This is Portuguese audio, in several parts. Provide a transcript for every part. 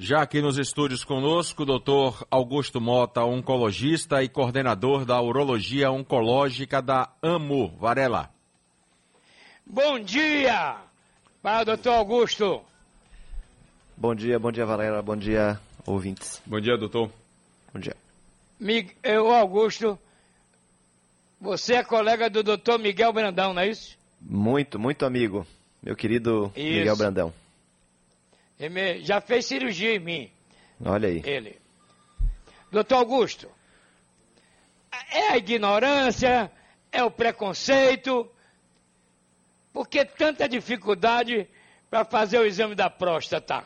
Já aqui nos estúdios conosco, o doutor Augusto Mota, oncologista e coordenador da Urologia Oncológica da AMU. Varela. Bom dia para o doutor Augusto. Bom dia, bom dia, Varela. Bom dia, ouvintes. Bom dia, doutor. Bom dia. Eu, Augusto, você é colega do doutor Miguel Brandão, não é isso? Muito, muito amigo. Meu querido isso. Miguel Brandão. Ele já fez cirurgia em mim. Olha aí. Ele. Doutor Augusto, é a ignorância, é o preconceito, por que tanta dificuldade para fazer o exame da próstata?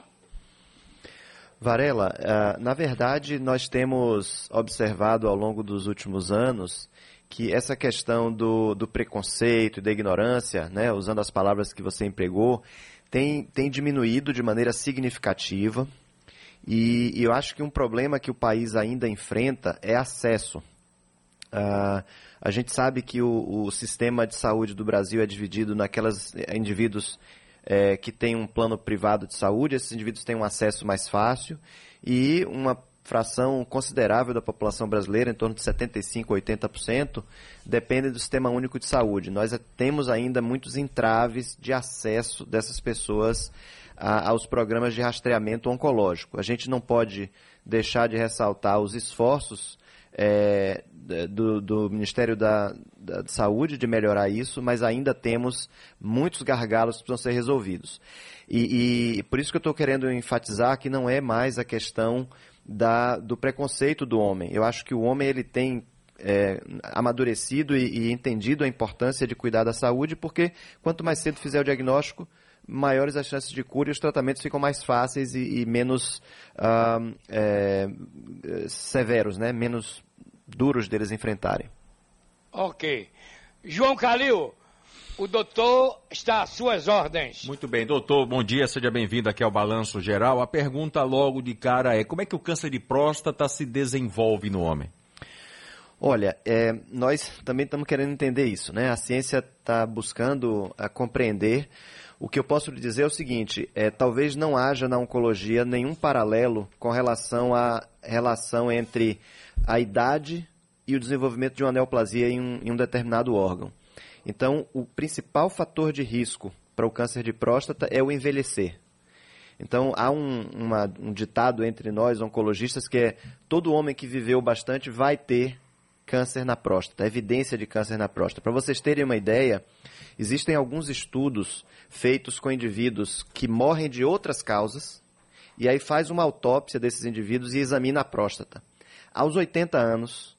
Varela, uh, na verdade, nós temos observado ao longo dos últimos anos que essa questão do, do preconceito e da ignorância, né, usando as palavras que você empregou, tem, tem diminuído de maneira significativa. E, e, eu acho que um problema que o país ainda enfrenta é acesso. Uh, a gente sabe que o, o, sistema de saúde do Brasil é dividido naquelas eh, indivíduos é, que têm um plano privado de saúde, esses indivíduos têm um acesso mais fácil e uma fração considerável da população brasileira, em torno de 75%, 80%, depende do Sistema Único de Saúde. Nós temos ainda muitos entraves de acesso dessas pessoas a, aos programas de rastreamento oncológico. A gente não pode deixar de ressaltar os esforços é, do, do, Ministério da, da, Saúde de melhorar isso, mas ainda temos muitos gargalos que precisam ser resolvidos. E, e por isso que eu estou querendo enfatizar que não é mais a questão da, do preconceito do homem. Eu acho que o homem ele tem é, amadurecido e, e, entendido a importância de cuidar da saúde, porque quanto mais cedo fizer o diagnóstico, maiores as chances de cura e os tratamentos ficam mais fáceis e, e menos uh, é, severos, né? menos duros deles enfrentarem. Ok. João Calil, o doutor está às suas ordens. Muito bem, doutor, bom dia, seja bem-vindo aqui ao Balanço Geral. A pergunta logo de cara é: como é que o câncer de próstata se desenvolve no homem? Olha, é, nós também estamos querendo entender isso, né? A ciência está buscando a compreender. O que eu posso lhe dizer é o seguinte: é, talvez não haja na oncologia nenhum paralelo com relação à relação entre a idade e o desenvolvimento de uma neoplasia em um, em um determinado órgão. Então, o principal fator de risco para o câncer de próstata é o envelhecer. Então, há um, uma, um ditado entre nós, oncologistas, que é todo homem que viveu bastante vai ter câncer na próstata, evidência de câncer na próstata. Para vocês terem uma ideia, existem alguns estudos feitos com indivíduos que morrem de outras causas, e aí faz uma autópsia desses indivíduos e examina a próstata. Aos 80 anos,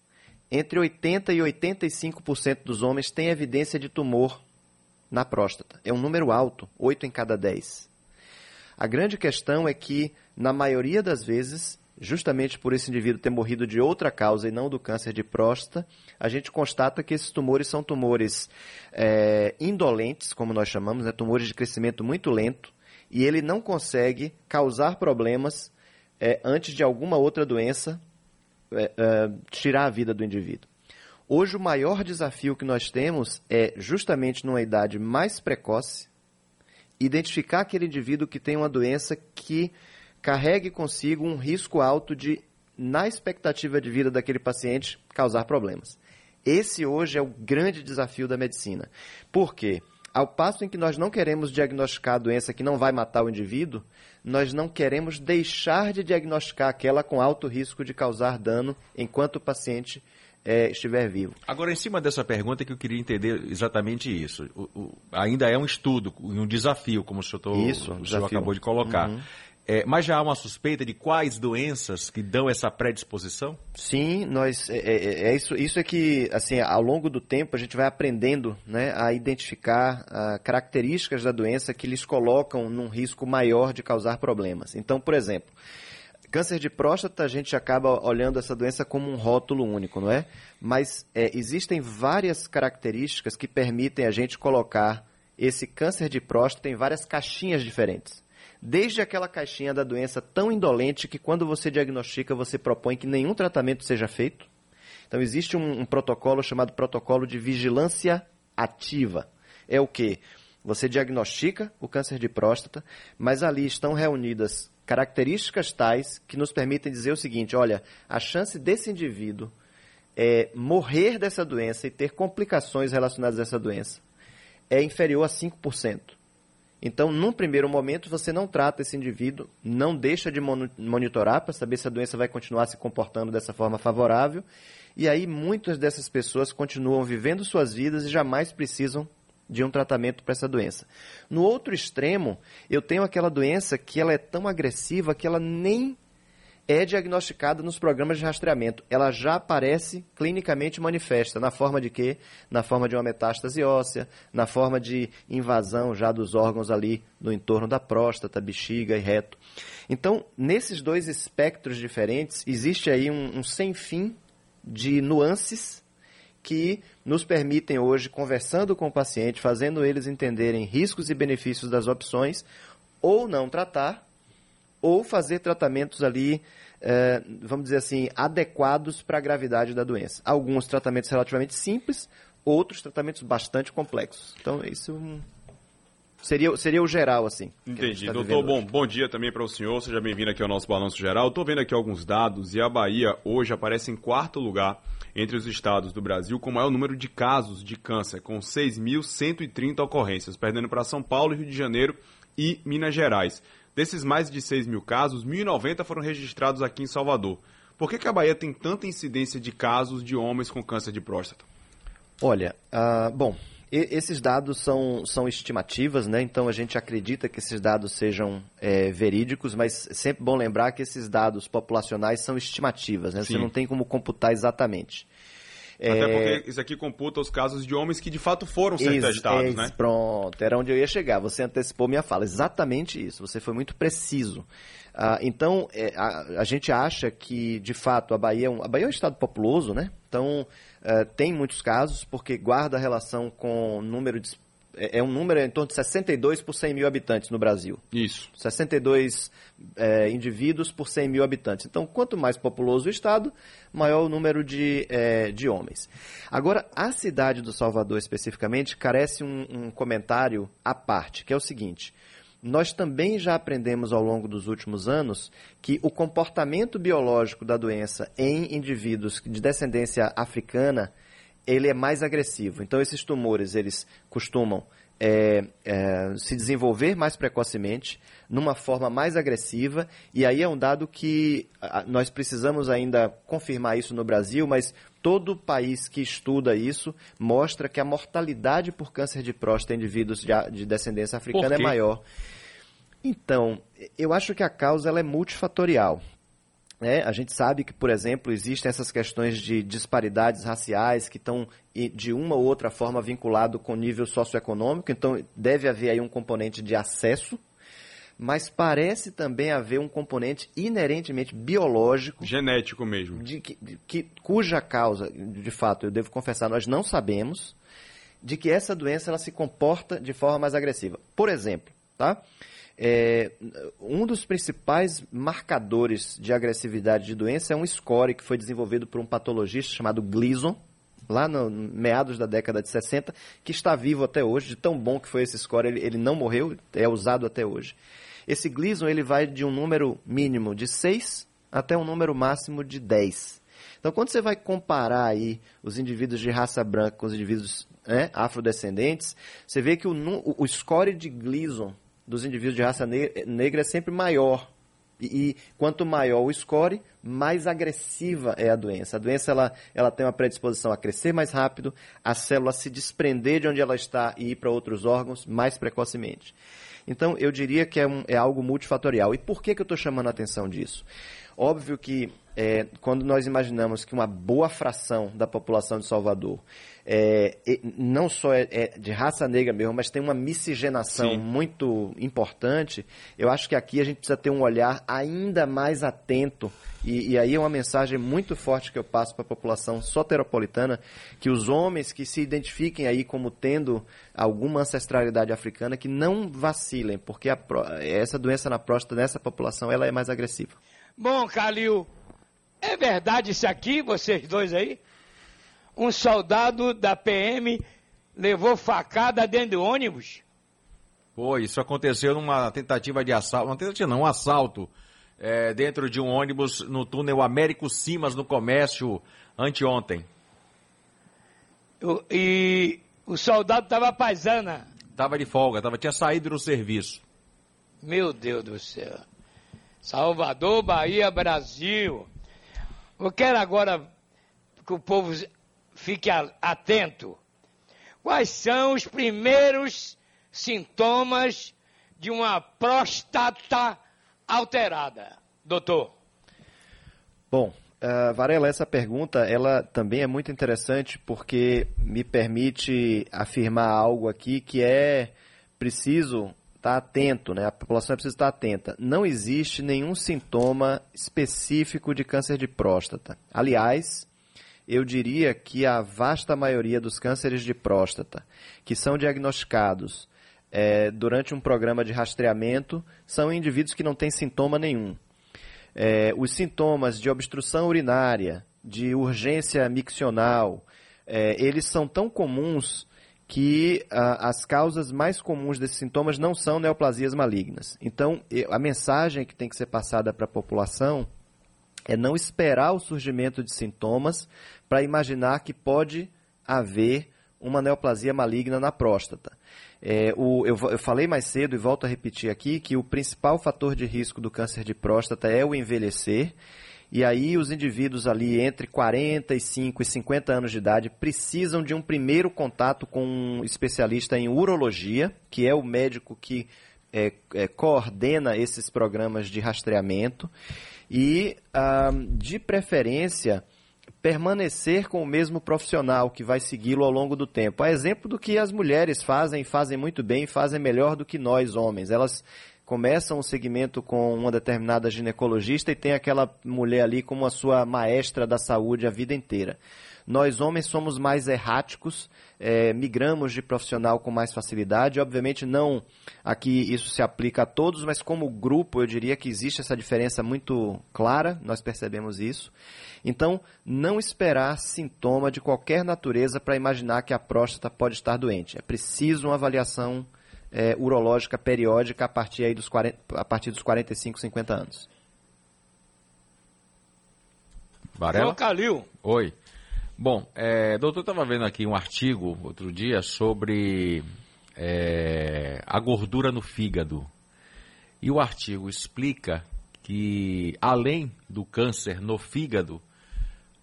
entre 80% e 85% dos homens têm evidência de tumor na próstata. É um número alto, 8 em cada 10. A grande questão é que, na maioria das vezes, justamente por esse indivíduo ter morrido de outra causa e não do câncer de próstata, a gente constata que esses tumores são tumores é, indolentes, como nós chamamos, né, tumores de crescimento muito lento, e ele não consegue causar problemas é, antes de alguma outra doença é, é, tirar a vida do indivíduo. Hoje, o maior desafio que nós temos é, justamente numa idade mais precoce, identificar aquele indivíduo que tem uma doença que carregue consigo um risco alto de, na expectativa de vida daquele paciente, causar problemas. Esse hoje é o grande desafio da medicina. Por quê? Ao passo em que nós não queremos diagnosticar a doença que não vai matar o indivíduo, nós não queremos deixar de diagnosticar aquela com alto risco de causar dano enquanto o paciente é, estiver vivo. Agora, em cima dessa pergunta, que eu queria entender exatamente isso. O, o, ainda é um estudo, um desafio, como o senhor, tô, isso, o senhor acabou de colocar. Uhum. É, mas já há uma suspeita de quais doenças que dão essa predisposição? Sim, nós é, é, é isso, isso é que assim ao longo do tempo a gente vai aprendendo né, a identificar a, características da doença que lhes colocam num risco maior de causar problemas. Então, por exemplo, câncer de próstata a gente acaba olhando essa doença como um rótulo único, não é? Mas é, existem várias características que permitem a gente colocar esse câncer de próstata em várias caixinhas diferentes desde aquela caixinha da doença tão indolente que quando você diagnostica, você propõe que nenhum tratamento seja feito. Então existe um, um protocolo chamado protocolo de vigilância ativa. É o que? Você diagnostica o câncer de próstata, mas ali estão reunidas características tais que nos permitem dizer o seguinte: olha, a chance desse indivíduo é, morrer dessa doença e ter complicações relacionadas a essa doença é inferior a 5%. Então, num primeiro momento, você não trata esse indivíduo, não deixa de monitorar para saber se a doença vai continuar se comportando dessa forma favorável. E aí, muitas dessas pessoas continuam vivendo suas vidas e jamais precisam de um tratamento para essa doença. No outro extremo, eu tenho aquela doença que ela é tão agressiva que ela nem é diagnosticada nos programas de rastreamento. Ela já aparece clinicamente manifesta. Na forma de quê? Na forma de uma metástase óssea, na forma de invasão já dos órgãos ali no entorno da próstata, bexiga e reto. Então, nesses dois espectros diferentes, existe aí um, um sem fim de nuances que nos permitem hoje, conversando com o paciente, fazendo eles entenderem riscos e benefícios das opções, ou não tratar, ou fazer tratamentos ali, eh, vamos dizer assim, adequados para a gravidade da doença. Alguns tratamentos relativamente simples, outros tratamentos bastante complexos. Então, isso Seria, seria o geral, assim. Entendi. Tá Doutor, bom, bom dia também para o senhor. Seja bem-vindo aqui ao nosso Balanço Geral. Estou vendo aqui alguns dados e a Bahia hoje aparece em quarto lugar entre os estados do Brasil com o maior número de casos de câncer, com 6.130 ocorrências, perdendo para São Paulo, Rio de Janeiro e Minas Gerais. Desses mais de 6 mil casos, 1.090 foram registrados aqui em Salvador. Por que, que a Bahia tem tanta incidência de casos de homens com câncer de próstata? Olha, uh, bom, esses dados são, são estimativas, né? então a gente acredita que esses dados sejam é, verídicos, mas é sempre bom lembrar que esses dados populacionais são estimativas, né? você não tem como computar exatamente. Até é... porque isso aqui computa os casos de homens que de fato foram ser testados, né? Pronto, era onde eu ia chegar. Você antecipou minha fala. Exatamente isso. Você foi muito preciso. Ah, então, é, a, a, gente acha que, de fato, a Bahia é um, a Bahia é um estado populoso, né? Então, é, tem muitos casos, porque guarda relação com o número de é, é um número em torno de 62 por 100 mil habitantes no Brasil. Isso. 62 é, indivíduos por 100 mil habitantes. Então, quanto mais populoso o estado, maior o número de, é, de homens. Agora, a cidade do Salvador, especificamente, carece um, um comentário à parte, que é o seguinte nós também já aprendemos ao longo dos últimos anos que o comportamento biológico da doença em indivíduos de descendência africana ele é mais agressivo. Então esses tumores eles costumam é, é, se desenvolver mais precocemente, numa forma mais agressiva, e aí é um dado que a, nós precisamos ainda confirmar isso no Brasil, mas todo país que estuda isso mostra que a mortalidade por câncer de próstata em indivíduos de, de descendência africana é maior. Então, eu acho que a causa ela é multifatorial. É, a gente sabe que, por exemplo, existem essas questões de disparidades raciais que estão de uma ou outra forma vinculado com o nível socioeconômico, então deve haver aí um componente de acesso, mas parece também haver um componente inerentemente biológico. Genético mesmo. De, de, que, cuja causa, de fato, eu devo confessar, nós não sabemos, de que essa doença ela se comporta de forma mais agressiva. Por exemplo, tá? É, um dos principais marcadores de agressividade de doença é um score que foi desenvolvido por um patologista chamado Gleason, lá no meados da década de 60, que está vivo até hoje, de tão bom que foi esse score, ele, ele não morreu, é usado até hoje. Esse Gleason ele vai de um número mínimo de 6 até um número máximo de 10. Então, quando você vai comparar aí os indivíduos de raça branca com os indivíduos né, afrodescendentes, você vê que o, o score de Gleason dos indivíduos de raça negra é sempre maior. E, e, quanto maior o score, mais agressiva é a doença. A doença ela, ela tem uma predisposição a crescer mais rápido, a célula se desprender de onde ela está e ir para outros órgãos mais precocemente. Então, eu diria que é, um, é algo multifatorial. E por que, que eu estou chamando a atenção disso? Óbvio que é, quando nós imaginamos que uma boa fração da população de Salvador é, não só é, é, de raça negra mesmo, mas tem uma miscigenação Sim. muito importante, eu acho que aqui a gente precisa ter um olhar ainda mais atento. E, e aí é uma mensagem muito forte que eu passo para a população soteropolitana, que os homens que se identifiquem aí como tendo alguma ancestralidade africana, que não vacilem, porque a, essa doença na próstata nessa população ela é mais agressiva. Bom, Calil, é verdade isso aqui, vocês dois aí? Um soldado da PM levou facada dentro do ônibus? Pô, isso aconteceu numa tentativa de assalto, uma tentativa não, um assalto é, dentro de um ônibus no túnel Américo Simas, no comércio, anteontem. E o soldado estava paisana. Estava de folga, tava, tinha saído do serviço. Meu Deus do céu. Salvador, Bahia, Brasil. Eu quero agora que o povo fique atento. Quais são os primeiros sintomas de uma próstata alterada, doutor? Bom, uh, Varela, essa pergunta ela também é muito interessante porque me permite afirmar algo aqui que é preciso estar atento, né? A população precisa estar atenta. Não existe nenhum sintoma específico de câncer de próstata. Aliás, eu diria que a vasta maioria dos cânceres de próstata que são diagnosticados é, durante um programa de rastreamento são indivíduos que não têm sintoma nenhum. É, os sintomas de obstrução urinária, de urgência miccional, é, eles são tão comuns que a, as causas mais comuns desses sintomas não são neoplasias malignas. Então, a mensagem que tem que ser passada para a população é não esperar o surgimento de sintomas para imaginar que pode haver uma neoplasia maligna na próstata. É, o, eu, eu, falei mais cedo e volto a repetir aqui que o principal fator de risco do câncer de próstata é o envelhecer. E aí os indivíduos ali entre 45 e 50 anos de idade precisam de um primeiro contato com um especialista em urologia, que é o médico que é, é, coordena esses programas de rastreamento e, ah, de preferência, permanecer com o mesmo profissional que vai segui-lo ao longo do tempo. A exemplo do que as mulheres fazem, fazem muito bem, fazem melhor do que nós homens. Elas começam o segmento com uma determinada ginecologista e tem aquela mulher ali como a sua maestra da saúde a vida inteira. Nós homens somos mais erráticos, é, migramos de profissional com mais facilidade. Obviamente não aqui isso se aplica a todos, mas como grupo eu diria que existe essa diferença muito clara, nós percebemos isso. Então, não esperar sintoma de qualquer natureza para imaginar que a próstata pode estar doente. É preciso uma avaliação é, urológica periódica a partir, aí dos 40, a partir dos 45, 50 anos. Varela? Calil. Oi. Bom, é, doutor, estava vendo aqui um artigo outro dia sobre é, a gordura no fígado. E o artigo explica que, além do câncer no fígado,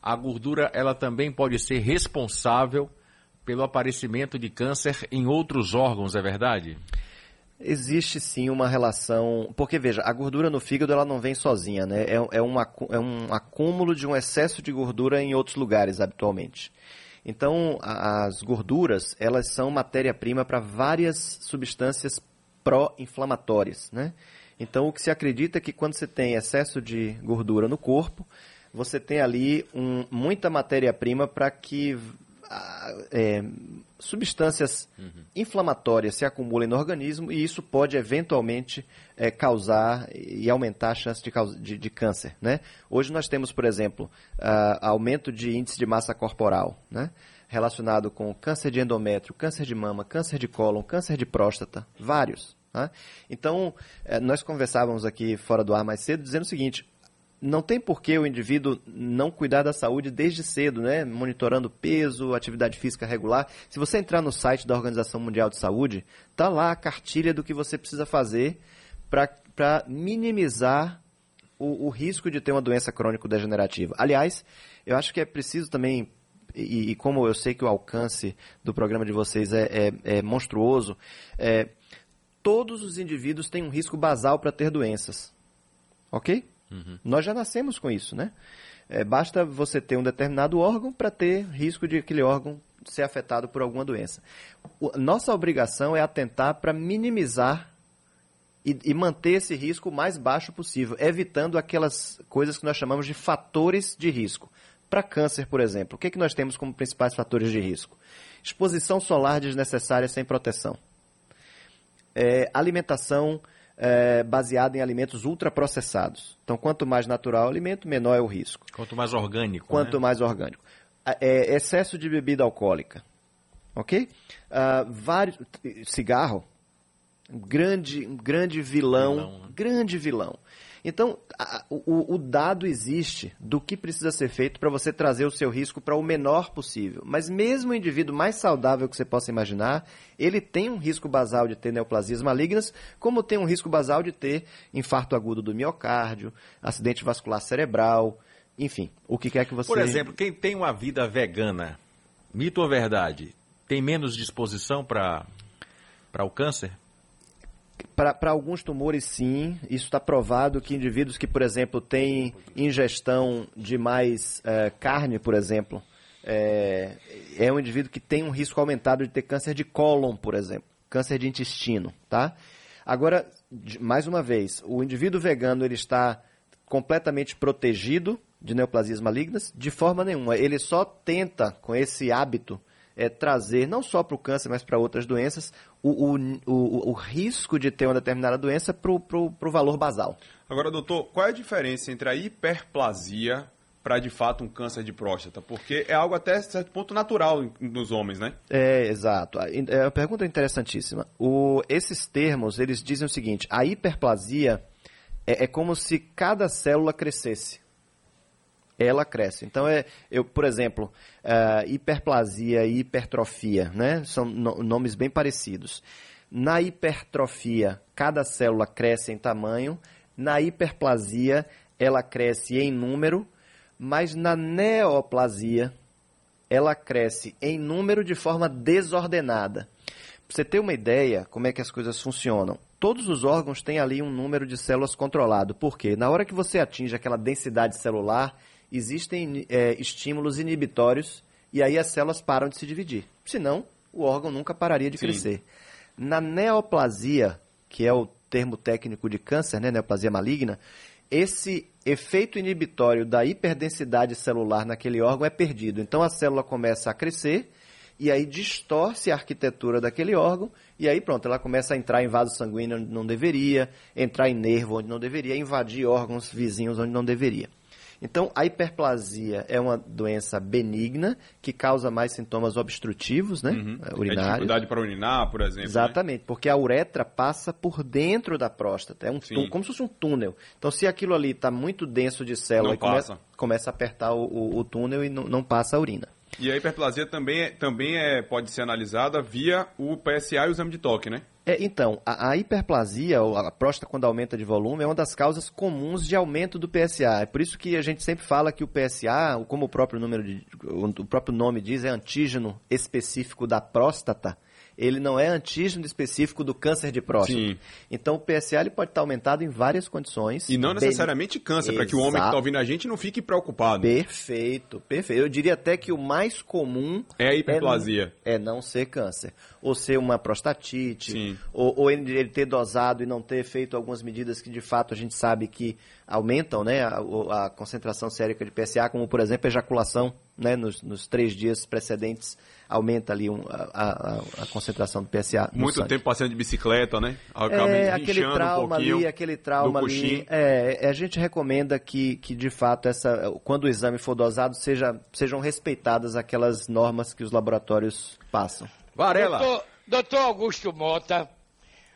a gordura ela também pode ser responsável pelo aparecimento de câncer em outros órgãos, é verdade? Existe sim uma relação, porque veja, a gordura no fígado ela não vem sozinha, né? É, é, um, é um acúmulo de um excesso de gordura em outros lugares habitualmente. Então, as gorduras, elas são matéria-prima para várias substâncias pró-inflamatórias, né? Então, o que se acredita é que quando você tem excesso de gordura no corpo, você tem ali um, muita matéria-prima para que é, substâncias uhum. inflamatórias se acumulem no organismo e isso pode eventualmente é, causar e aumentar a chance de, de, de, câncer. Né? Hoje nós temos, por exemplo, uh, aumento de índice de massa corporal, né? relacionado com câncer de endométrio, câncer de mama, câncer de cólon, câncer de próstata, vários. Né? Então, eh, nós conversávamos aqui fora do ar mais cedo dizendo o seguinte: não tem por que o indivíduo não cuidar da saúde desde cedo, né? Monitorando peso, atividade física regular. Se você entrar no site da Organização Mundial de Saúde, tá lá a cartilha do que você precisa fazer para minimizar o, o, risco de ter uma doença crônico-degenerativa. Aliás, eu acho que é preciso também, e, e, como eu sei que o alcance do programa de vocês é, é, é monstruoso, é, todos os indivíduos têm um risco basal para ter doenças. Ok? Uhum. Nós já nascemos com isso, né? É, basta você ter um determinado órgão para ter risco de aquele órgão ser afetado por alguma doença. O, nossa obrigação é atentar para minimizar e, e, manter esse risco o mais baixo possível, evitando aquelas coisas que nós chamamos de fatores de risco. Para câncer, por exemplo, o que, é que nós temos como principais fatores de risco? Exposição solar desnecessária sem proteção. É, alimentação é, baseado em alimentos ultraprocessados. Então, quanto mais natural o alimento, menor é o risco. Quanto mais orgânico. Quanto né? mais orgânico. É, excesso de bebida alcoólica. Ok? Uh, vários, cigarro. Grande, grande vilão, vilão né? grande vilão. Então, a, o, o, dado existe do que precisa ser feito para você trazer o seu risco para o menor possível. Mas mesmo o indivíduo mais saudável que você possa imaginar, ele tem um risco basal de ter neoplasias malignas, como tem um risco basal de ter infarto agudo do miocárdio, acidente vascular cerebral, enfim, o que quer que você... Por exemplo, quem tem uma vida vegana, mito ou verdade, tem menos disposição para o câncer? Para alguns tumores, sim. Isso está provado que indivíduos que, por exemplo, têm ingestão de mais é, carne, por exemplo, é, é um indivíduo que tem um risco aumentado de ter câncer de cólon, por exemplo, câncer de intestino, tá? Agora, mais uma vez, o indivíduo vegano ele está completamente protegido de neoplasias malignas? De forma nenhuma. Ele só tenta, com esse hábito, é, trazer, não só para o câncer, mas para outras doenças, o, o, o, o, risco de ter uma determinada doença para o valor basal. Agora, doutor, qual é a diferença entre a hiperplasia para de fato um câncer de próstata? Porque é algo até certo ponto natural nos homens, né? É, exato. A, é, a pergunta é interessantíssima. O, esses termos, eles dizem o seguinte, a hiperplasia é, é como se cada célula crescesse ela cresce. Então, é, eu, por exemplo, uh, hiperplasia e hipertrofia, né? São no, nomes bem parecidos. Na hipertrofia, cada célula cresce em tamanho. Na hiperplasia, ela cresce em número. Mas na neoplasia, ela cresce em número de forma desordenada. Para você ter uma ideia como é que as coisas funcionam, todos os órgãos têm ali um número de células controlado. Por quê? Na hora que você atinge aquela densidade celular, existem é, estímulos inibitórios e aí as células param de se dividir. Senão, o órgão nunca pararia de Sim. crescer. Na neoplasia, que é o termo técnico de câncer, né, neoplasia maligna, esse efeito inibitório da hiperdensidade celular naquele órgão é perdido. Então a célula começa a crescer e aí distorce a arquitetura daquele órgão e aí pronto, ela começa a entrar em vaso sanguíneo onde não deveria, entrar em nervo onde não deveria, invadir órgãos vizinhos onde não deveria. Então, a hiperplasia é uma doença benigna que causa mais sintomas obstrutivos, né? Uhum. É urinários. É dificuldade para urinar, por exemplo. Né? Exatamente, né? porque a uretra passa por dentro da próstata. É um como se fosse um túnel. Então, se aquilo ali está muito denso de célula, começa, começa a apertar o, o, o túnel e não, não passa a urina. E a hiperplasia também, é, também é, pode ser analisada via o PSA e o exame de toque, né? É, então, a, a, hiperplasia, a próstata quando aumenta de volume, é uma das causas comuns de aumento do PSA. É por isso que a gente sempre fala que o PSA, como o próprio, número de, o próprio nome diz, é antígeno específico da próstata ele não é antígeno específico do câncer de próstata. Sim. Então o PSA ele pode estar aumentado em várias condições. E não necessariamente câncer, para que o homem que está ouvindo a gente não fique preocupado. Perfeito, perfeito. Eu diria até que o mais comum é a hiperplasia. É, é não ser câncer. Ou ser uma prostatite, ou, ou ele, ele, ter dosado e não ter feito algumas medidas que de fato a gente sabe que aumentam né, a, a concentração sérica de PSA, como por exemplo a ejaculação né, nos, nos três dias precedentes aumenta ali um, a, a, a, concentração do PSA. Muito sangue. tempo passeando de bicicleta, né? Acaba é, aquele trauma um ali, aquele trauma ali. É, a gente recomenda que, que de fato essa, quando o exame for dosado, seja, sejam respeitadas aquelas normas que os laboratórios passam. Varela. Doutor, doutor Augusto Mota,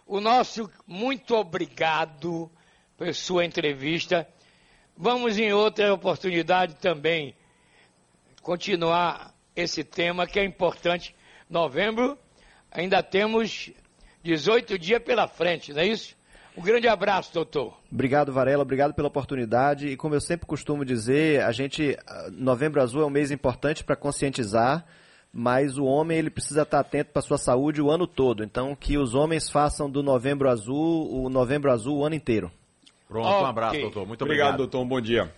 o nosso muito obrigado por sua entrevista. Vamos em outra oportunidade também continuar esse tema que é importante. Novembro, ainda temos 18 dias pela frente, não é isso? Um grande abraço, doutor. Obrigado, Varela. Obrigado pela oportunidade. E como eu sempre costumo dizer, a gente, Novembro Azul é um mês importante para conscientizar, mas o homem ele precisa estar atento para a sua saúde o ano todo. Então, que os homens façam do Novembro Azul o Novembro Azul o ano inteiro. Pronto, okay. um abraço, doutor. Muito obrigado. Obrigado, doutor. Um bom dia.